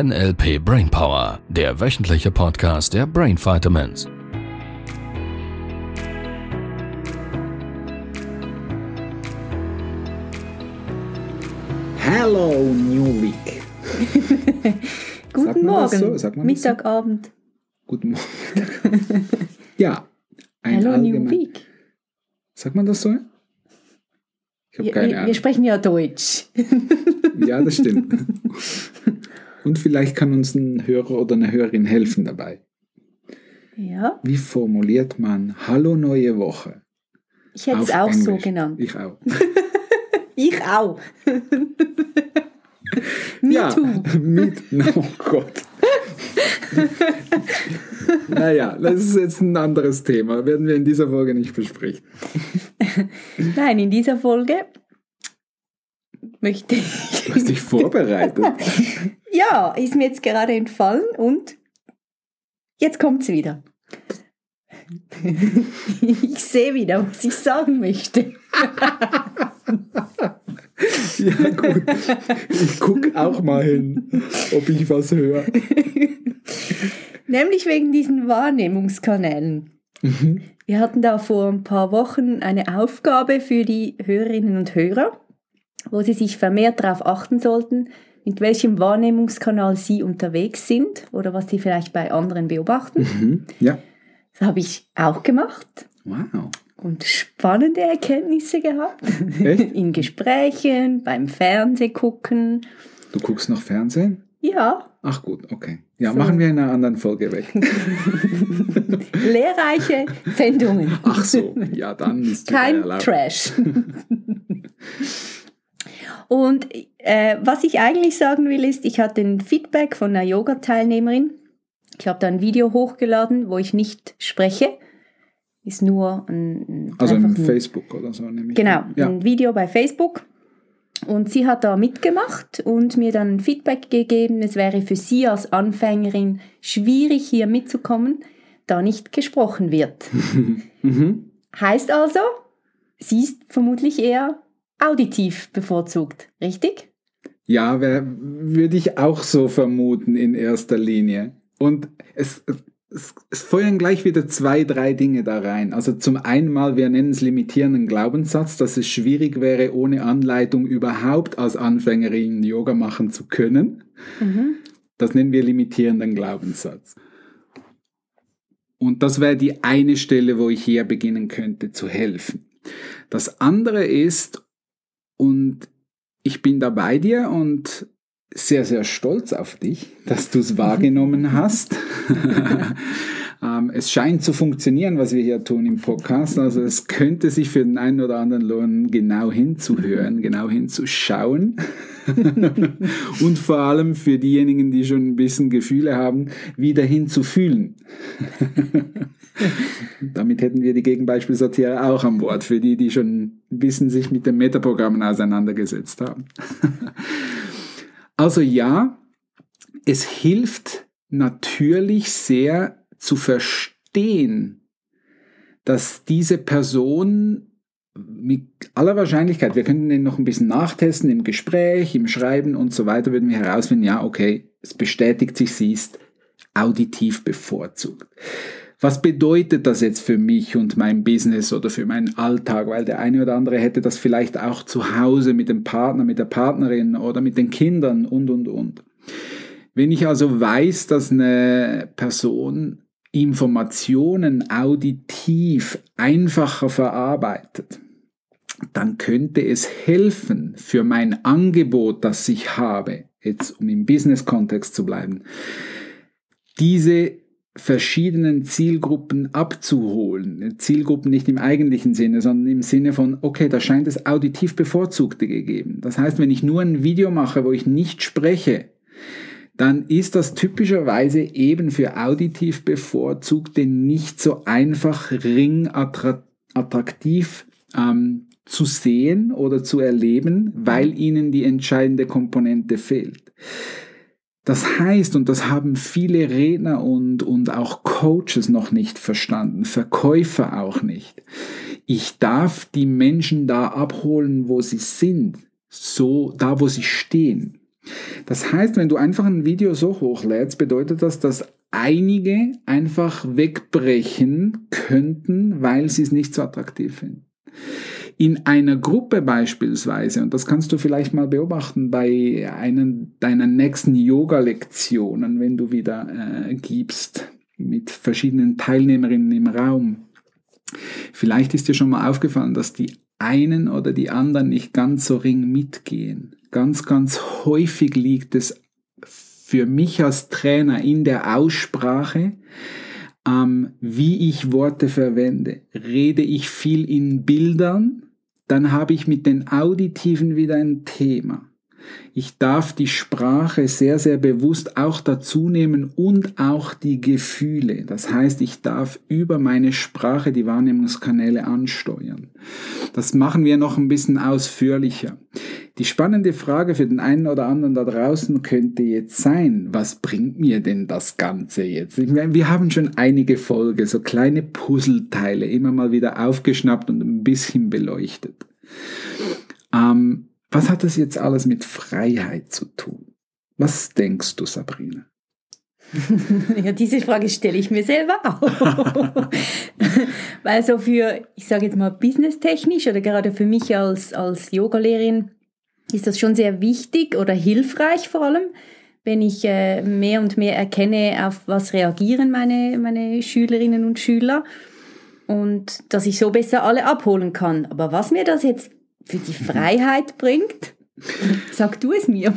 NLP Brainpower, der wöchentliche Podcast der Brain Vitamins. Hello, New Week. Guten Morgen, so? Sagt man das so? Mittagabend. Guten Morgen. ja, ein Hello New allgemein. Week. Sagt man das so? Ich habe Wir, keine wir, wir sprechen ja Deutsch. Ja, das stimmt. Und vielleicht kann uns ein Hörer oder eine Hörerin helfen dabei. Ja, Wie formuliert man Hallo neue Woche? ich hätte es auch so Englisch? genannt. Ich auch. Ich auch. Me ja, too. mit. Oh Gott. naja, das ist jetzt ein anderes Thema. Werden wir in dieser Folge nicht besprechen. Nein, in dieser Folge möchte Du ich. hast dich vorbereitet. Ja, ist mir jetzt gerade entfallen und jetzt kommt es wieder. Ich sehe wieder, was ich sagen möchte. Ja, gut. Ich gucke auch mal hin, ob ich was höre. Nämlich wegen diesen Wahrnehmungskanälen. Mhm. Wir hatten da vor ein paar Wochen eine Aufgabe für die Hörerinnen und Hörer, wo sie sich vermehrt darauf achten sollten, mit welchem Wahrnehmungskanal sie unterwegs sind oder was sie vielleicht bei anderen beobachten. Mhm. Ja. Das habe ich auch gemacht Wow. und spannende Erkenntnisse gehabt. Echt? In Gesprächen, beim Fernsehgucken. Du guckst noch Fernsehen? Ja, Ach gut, okay. Ja, So. machen wir in einer anderen Folge weg. lehrreiche Sendungen. Ach so, ja, dann ist Kein. Trash. Und äh, was ich eigentlich sagen will, ist, ich hatte ein Feedback von einer Yoga-Teilnehmerin. Ich habe da ein Video hochgeladen, wo ich nicht spreche. Ist nur ein, Also ein- Facebook oder so nämlich. Genau, Ja. ein Video bei Facebook. Und sie hat da mitgemacht und mir dann ein Feedback gegeben, es wäre für sie als Anfängerin schwierig, hier mitzukommen, da nicht gesprochen wird. Mhm. Heißt also, sie ist vermutlich eher auditiv bevorzugt, richtig? Ja, würde ich auch so vermuten in erster Linie. Und es, es, es feuern gleich wieder zwei, drei Dinge da rein. Also zum einen mal, wir nennen es limitierenden Glaubenssatz, dass es schwierig wäre, ohne Anleitung überhaupt als Anfängerin Yoga machen zu können. Mhm. Das nennen wir limitierenden Glaubenssatz. Und das wäre die eine Stelle, wo ich hier beginnen könnte zu helfen. Das andere ist, und ich bin da bei dir und sehr, sehr stolz auf dich, dass du es wahrgenommen hast. ähm, es scheint zu funktionieren, was wir hier tun im Podcast. Also es könnte sich für den einen oder anderen lohnen, genau hinzuhören, genau hinzuschauen. und vor allem für diejenigen, die schon ein bisschen Gefühle haben, wieder hinzufühlen. Damit hätten wir die Gegenbeispielsortiere auch an Bord, für die, die schon ein bisschen sich mit den Metaprogrammen auseinandergesetzt haben. Also ja, es hilft natürlich sehr zu verstehen, dass diese Person mit aller Wahrscheinlichkeit, wir könnten den noch ein bisschen nachtesten im Gespräch, im Schreiben und so weiter, würden wir herausfinden, ja, okay, es bestätigt sich, sie ist auditiv bevorzugt. Was bedeutet das jetzt für mich und mein Business oder für meinen Alltag? Weil der eine oder andere hätte das vielleicht auch zu Hause mit dem Partner, mit der Partnerin oder mit den Kindern und, und, und. Wenn ich also weiß, dass eine Person Informationen auditiv einfacher verarbeitet, dann könnte es helfen für mein Angebot, das ich habe, jetzt um im Business-Kontext zu bleiben, diese verschiedenen Zielgruppen abzuholen. Zielgruppen nicht im eigentlichen Sinne, sondern im Sinne von, okay, da scheint es auditiv Bevorzugte gegeben. Das heißt, wenn ich nur ein Video mache, wo ich nicht spreche, dann ist das typischerweise eben für auditiv Bevorzugte nicht so einfach ringattraktiv ähm, zu sehen oder zu erleben, weil ihnen die entscheidende Komponente fehlt. Das heißt, und das haben viele Redner und, und auch Coaches noch nicht verstanden, Verkäufer auch nicht. Ich darf die Menschen da abholen, wo sie sind, so da, wo sie stehen. Das heißt, wenn du einfach ein Video so hochlädst, bedeutet das, dass einige einfach wegbrechen könnten, weil sie es nicht so attraktiv finden. In einer Gruppe beispielsweise, und das kannst du vielleicht mal beobachten bei einen deiner nächsten Yoga-Lektionen, wenn du wieder äh, gibst mit verschiedenen Teilnehmerinnen im Raum. Vielleicht ist dir schon mal aufgefallen, dass die einen oder die anderen nicht ganz so ring mitgehen. Ganz, ganz häufig liegt es für mich als Trainer in der Aussprache, ähm, wie ich Worte verwende. Rede ich viel in Bildern, dann habe ich mit den Auditiven wieder ein Thema. Ich darf die Sprache sehr, sehr bewusst auch dazu nehmen und auch die Gefühle. Das heißt, ich darf über meine Sprache die Wahrnehmungskanäle ansteuern. Das machen wir noch ein bisschen ausführlicher. Die spannende Frage für den einen oder anderen da draußen könnte jetzt sein, was bringt mir denn das Ganze jetzt? Wir haben schon einige Folge, so kleine Puzzleteile immer mal wieder aufgeschnappt und ein bisschen beleuchtet. Ähm, was hat das jetzt alles mit Freiheit zu tun? Was denkst du, Sabrina? ja, diese Frage stelle ich mir selber auch. Weil so für, ich sage jetzt mal, businesstechnisch oder gerade für mich als, als Yogalehrerin ist das schon sehr wichtig oder hilfreich vor allem, wenn ich äh, mehr und mehr erkenne, auf was reagieren meine, meine Schülerinnen und Schüler und dass ich so besser alle abholen kann. Aber was mir das jetzt für die Freiheit bringt? Sag du es mir.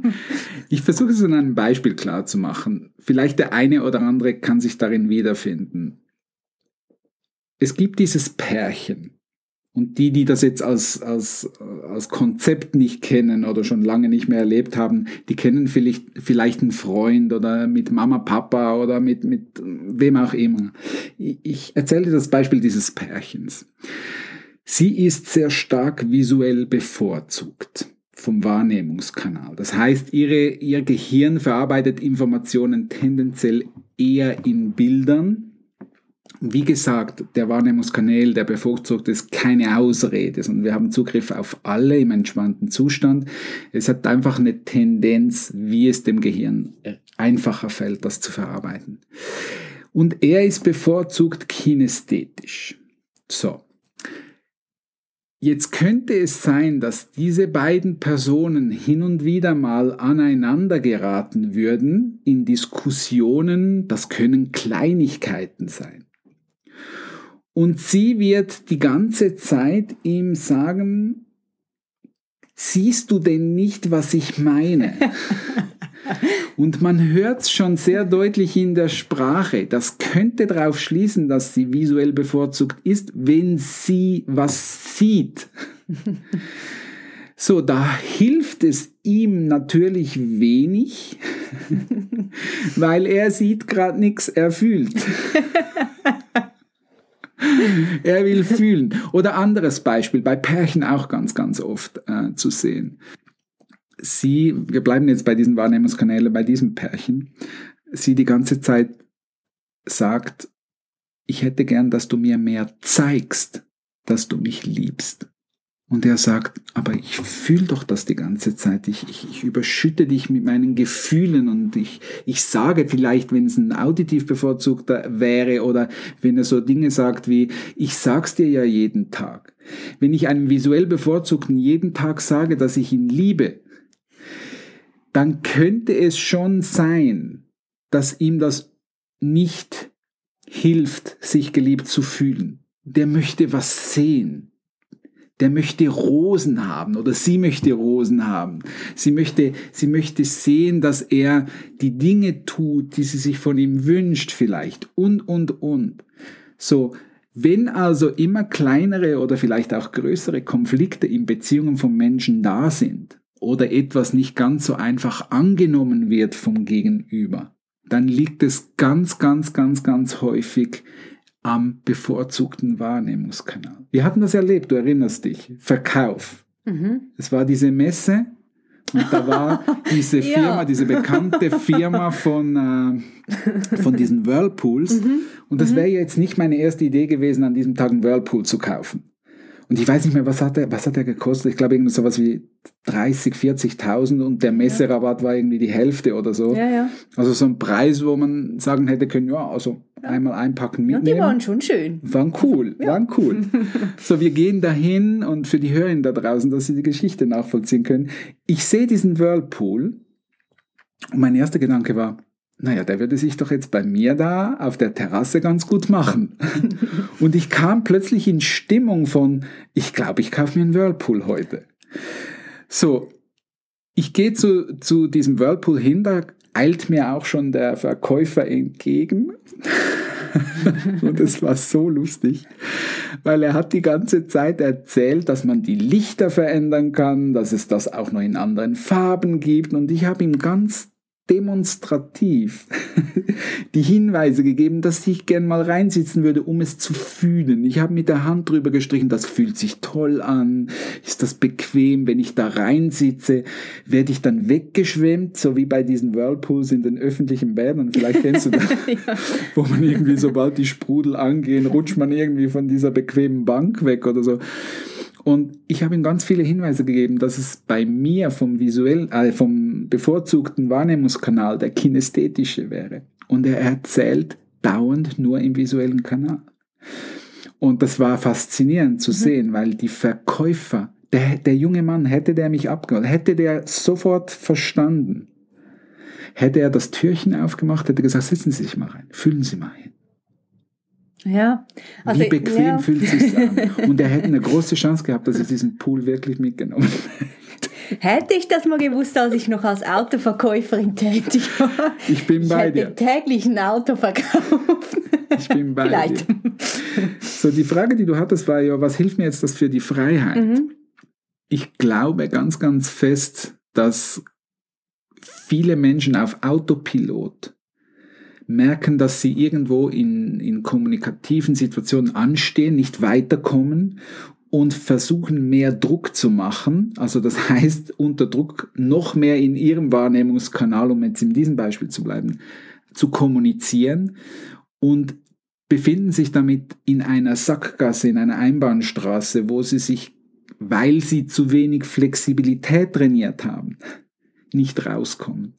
ich versuche es an einem Beispiel klar zu machen. Vielleicht der eine oder andere kann sich darin wiederfinden. Es gibt dieses Pärchen. Und die, die das jetzt als, als, als Konzept nicht kennen oder schon lange nicht mehr erlebt haben, die kennen vielleicht, vielleicht einen Freund oder mit Mama, Papa oder mit, mit wem auch immer. Ich erzähle dir das Beispiel dieses Pärchens. Sie ist sehr stark visuell bevorzugt vom Wahrnehmungskanal. Das heißt, ihre, ihr Gehirn verarbeitet Informationen tendenziell eher in Bildern. Wie gesagt, der Wahrnehmungskanal, der bevorzugt ist keine Ausrede, sondern wir haben Zugriff auf alle im entspannten Zustand. Es hat einfach eine Tendenz, wie es dem Gehirn einfacher fällt, das zu verarbeiten. Und er ist bevorzugt kinästhetisch. So. Jetzt könnte es sein, dass diese beiden Personen hin und wieder mal aneinander geraten würden in Diskussionen, das können Kleinigkeiten sein. Und sie wird die ganze Zeit ihm sagen, siehst du denn nicht, was ich meine? Und man hört es schon sehr deutlich in der Sprache. Das könnte darauf schließen, dass sie visuell bevorzugt ist, wenn sie was sieht. So, da hilft es ihm natürlich wenig, weil er sieht gerade nichts, er fühlt. er will fühlen. Oder anderes Beispiel, bei Pärchen auch ganz, ganz oft äh, zu sehen sie, wir bleiben jetzt bei diesen Wahrnehmungskanälen, bei diesem Pärchen, sie die ganze Zeit sagt, ich hätte gern, dass du mir mehr zeigst, dass du mich liebst. Und er sagt, aber ich fühle doch das die ganze Zeit. Ich, ich, ich überschütte dich mit meinen Gefühlen und ich, ich sage vielleicht, wenn es ein auditiv bevorzugter wäre oder wenn er so Dinge sagt wie, ich sag's dir ja jeden Tag. Wenn ich einem visuell bevorzugten jeden Tag sage, dass ich ihn liebe, dann könnte es schon sein, dass ihm das nicht hilft, sich geliebt zu fühlen. Der möchte was sehen. Der möchte Rosen haben oder sie möchte Rosen haben. Sie möchte, sie möchte sehen, dass er die Dinge tut, die sie sich von ihm wünscht vielleicht und, und, und. So, wenn also immer kleinere oder vielleicht auch größere Konflikte in Beziehungen von Menschen da sind, oder etwas nicht ganz so einfach angenommen wird vom Gegenüber, dann liegt es ganz, ganz, ganz, ganz häufig am bevorzugten Wahrnehmungskanal. Wir hatten das erlebt, du erinnerst dich. Verkauf. Mhm. Es war diese Messe und da war diese Firma, ja. diese bekannte Firma von, äh, von diesen Whirlpools. Mhm. Und das mhm. wäre jetzt nicht meine erste Idee gewesen, an diesem Tag einen Whirlpool zu kaufen. Und ich weiß nicht mehr, was hat er, was hat er gekostet? Ich glaube, irgendwie sowas wie 30, 40.000 und der Messerabatt war irgendwie die Hälfte oder so. Ja, ja. Also so ein Preis, wo man sagen hätte können, ja, also einmal einpacken Ja, mitnehmen. die waren schon schön. Waren cool, waren cool. So, wir gehen dahin und für die Hörerinnen da draußen, dass sie die Geschichte nachvollziehen können. Ich sehe diesen Whirlpool und mein erster Gedanke war, naja, der würde sich doch jetzt bei mir da auf der Terrasse ganz gut machen. und ich kam plötzlich in Stimmung von, ich glaube, ich kaufe mir einen Whirlpool heute. So, ich gehe zu, zu diesem Whirlpool hin, da eilt mir auch schon der Verkäufer entgegen. Und es war so lustig, weil er hat die ganze Zeit erzählt, dass man die Lichter verändern kann, dass es das auch noch in anderen Farben gibt. Und ich habe ihm ganz demonstrativ die Hinweise gegeben, dass ich gern mal reinsitzen würde, um es zu fühlen. Ich habe mit der Hand drüber gestrichen, das fühlt sich toll an, ist das bequem, wenn ich da reinsitze, werde ich dann weggeschwemmt, so wie bei diesen Whirlpools in den öffentlichen Bädern, vielleicht kennst du das, wo man irgendwie, sobald die Sprudel angehen, rutscht man irgendwie von dieser bequemen Bank weg oder so. Und ich habe ihm ganz viele Hinweise gegeben, dass es bei mir vom visuell, äh, vom bevorzugten Wahrnehmungskanal der kinästhetische wäre. Und er erzählt dauernd nur im visuellen Kanal. Und das war faszinierend zu sehen, weil die Verkäufer, der, der junge Mann, hätte der mich abgeholt, hätte der sofort verstanden, hätte er das Türchen aufgemacht, hätte gesagt, setzen Sie sich mal rein, fühlen Sie mal hin. Ja. Also, Wie bequem ja. fühlt es sich an? Und er hätte eine große Chance gehabt, dass ich diesen Pool wirklich mitgenommen Hätte ich das mal gewusst, als ich noch als Autoverkäuferin tätig war. Ich bin ich bei hätte dir. täglich ein Auto verkauft. Ich bin bei Vielleicht. dir. So, die Frage, die du hattest, war ja, was hilft mir jetzt das für die Freiheit? Mhm. Ich glaube ganz, ganz fest, dass viele Menschen auf Autopilot merken, dass sie irgendwo in, in kommunikativen Situationen anstehen, nicht weiterkommen und versuchen mehr Druck zu machen. Also das heißt, unter Druck noch mehr in ihrem Wahrnehmungskanal, um jetzt in diesem Beispiel zu bleiben, zu kommunizieren und befinden sich damit in einer Sackgasse, in einer Einbahnstraße, wo sie sich, weil sie zu wenig Flexibilität trainiert haben, nicht rauskommen.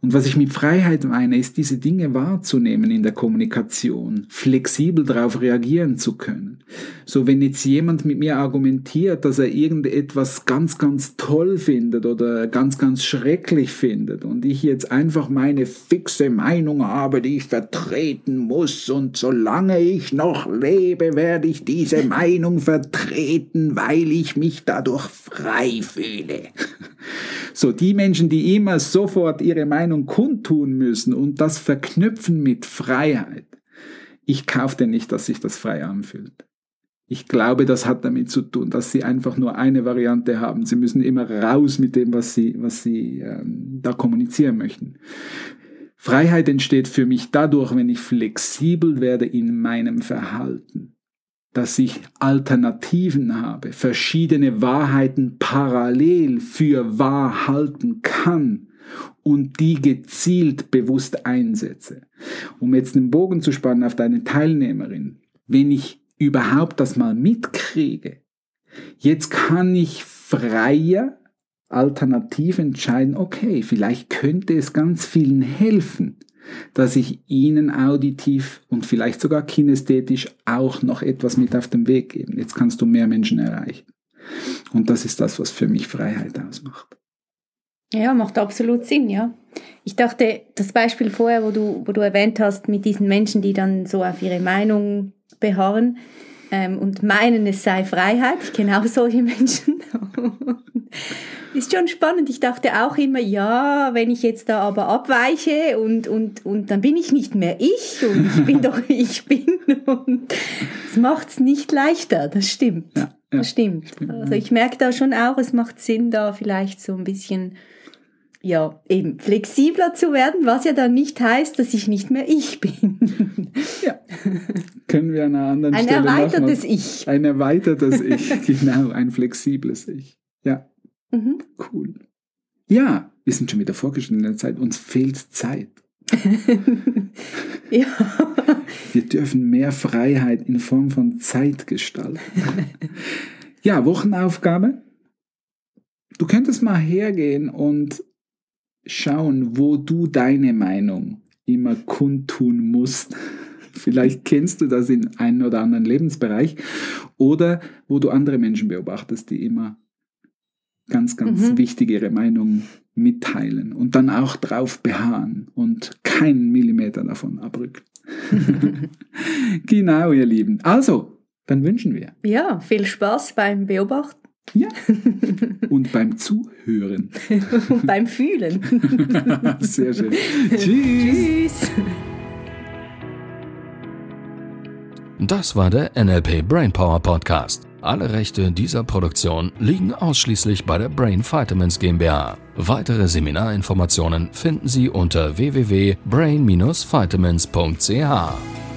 Und was ich mit Freiheit meine, ist diese Dinge wahrzunehmen in der Kommunikation, flexibel darauf reagieren zu können. So wenn jetzt jemand mit mir argumentiert, dass er irgendetwas ganz, ganz toll findet oder ganz, ganz schrecklich findet und ich jetzt einfach meine fixe Meinung habe, die ich vertreten muss und solange ich noch lebe, werde ich diese Meinung vertreten, weil ich mich dadurch frei fühle. So, die Menschen, die immer sofort ihre Meinung kundtun müssen und das verknüpfen mit Freiheit. Ich kaufe dir nicht, dass sich das frei anfühlt. Ich glaube, das hat damit zu tun, dass sie einfach nur eine Variante haben. Sie müssen immer raus mit dem, was sie, was sie ähm, da kommunizieren möchten. Freiheit entsteht für mich dadurch, wenn ich flexibel werde in meinem Verhalten dass ich Alternativen habe, verschiedene Wahrheiten parallel für wahr halten kann und die gezielt bewusst einsetze. Um jetzt den Bogen zu spannen auf deine Teilnehmerin, wenn ich überhaupt das mal mitkriege, jetzt kann ich freier alternativ entscheiden, okay, vielleicht könnte es ganz vielen helfen, dass ich ihnen auditiv und vielleicht sogar kinästhetisch auch noch etwas mit auf den Weg gebe. Jetzt kannst du mehr Menschen erreichen. Und das ist das, was für mich Freiheit ausmacht. Ja, macht absolut Sinn, ja. Ich dachte, das Beispiel vorher, wo du, wo du erwähnt hast, mit diesen Menschen, die dann so auf ihre Meinung beharren ähm, und meinen, es sei Freiheit. Ich kenne auch solche Menschen. ist schon spannend. Ich dachte auch immer, ja, wenn ich jetzt da aber abweiche und, und, und dann bin ich nicht mehr ich und ich bin doch ich bin. Und das macht es nicht leichter, das stimmt. Ja, ja, das stimmt. Also ich merke da schon auch, es macht Sinn, da vielleicht so ein bisschen ja, eben flexibler zu werden, was ja dann nicht heißt, dass ich nicht mehr ich bin. Ja. Können wir an einer anderen Ein Stelle erweitertes nochmal- Ich. Ein erweitertes Ich, genau, ein flexibles Ich. Ja, Mhm. cool. Ja, wir sind schon wieder vorgeschritten in der Zeit. Uns fehlt Zeit. ja. Wir dürfen mehr Freiheit in Form von Zeit gestalten. ja, Wochenaufgabe. Du könntest mal hergehen und schauen, wo du deine Meinung immer kundtun musst. Vielleicht kennst du das in einem oder anderen Lebensbereich oder wo du andere Menschen beobachtest, die immer ganz, ganz mhm. wichtig ihre Meinung mitteilen und dann auch drauf beharren und keinen Millimeter davon abrücken. genau, ihr Lieben. Also, dann wünschen wir. Ja, viel Spaß beim Beobachten. Ja. Und beim Zuhören. Und beim Fühlen. Sehr schön. Tschüss. Tschüss. Das war der NLP Brainpower Podcast. Alle Rechte dieser Produktion liegen ausschließlich bei der Brain Vitamins GmbH. Weitere Seminarinformationen finden Sie unter www.brain-vitamins.ch.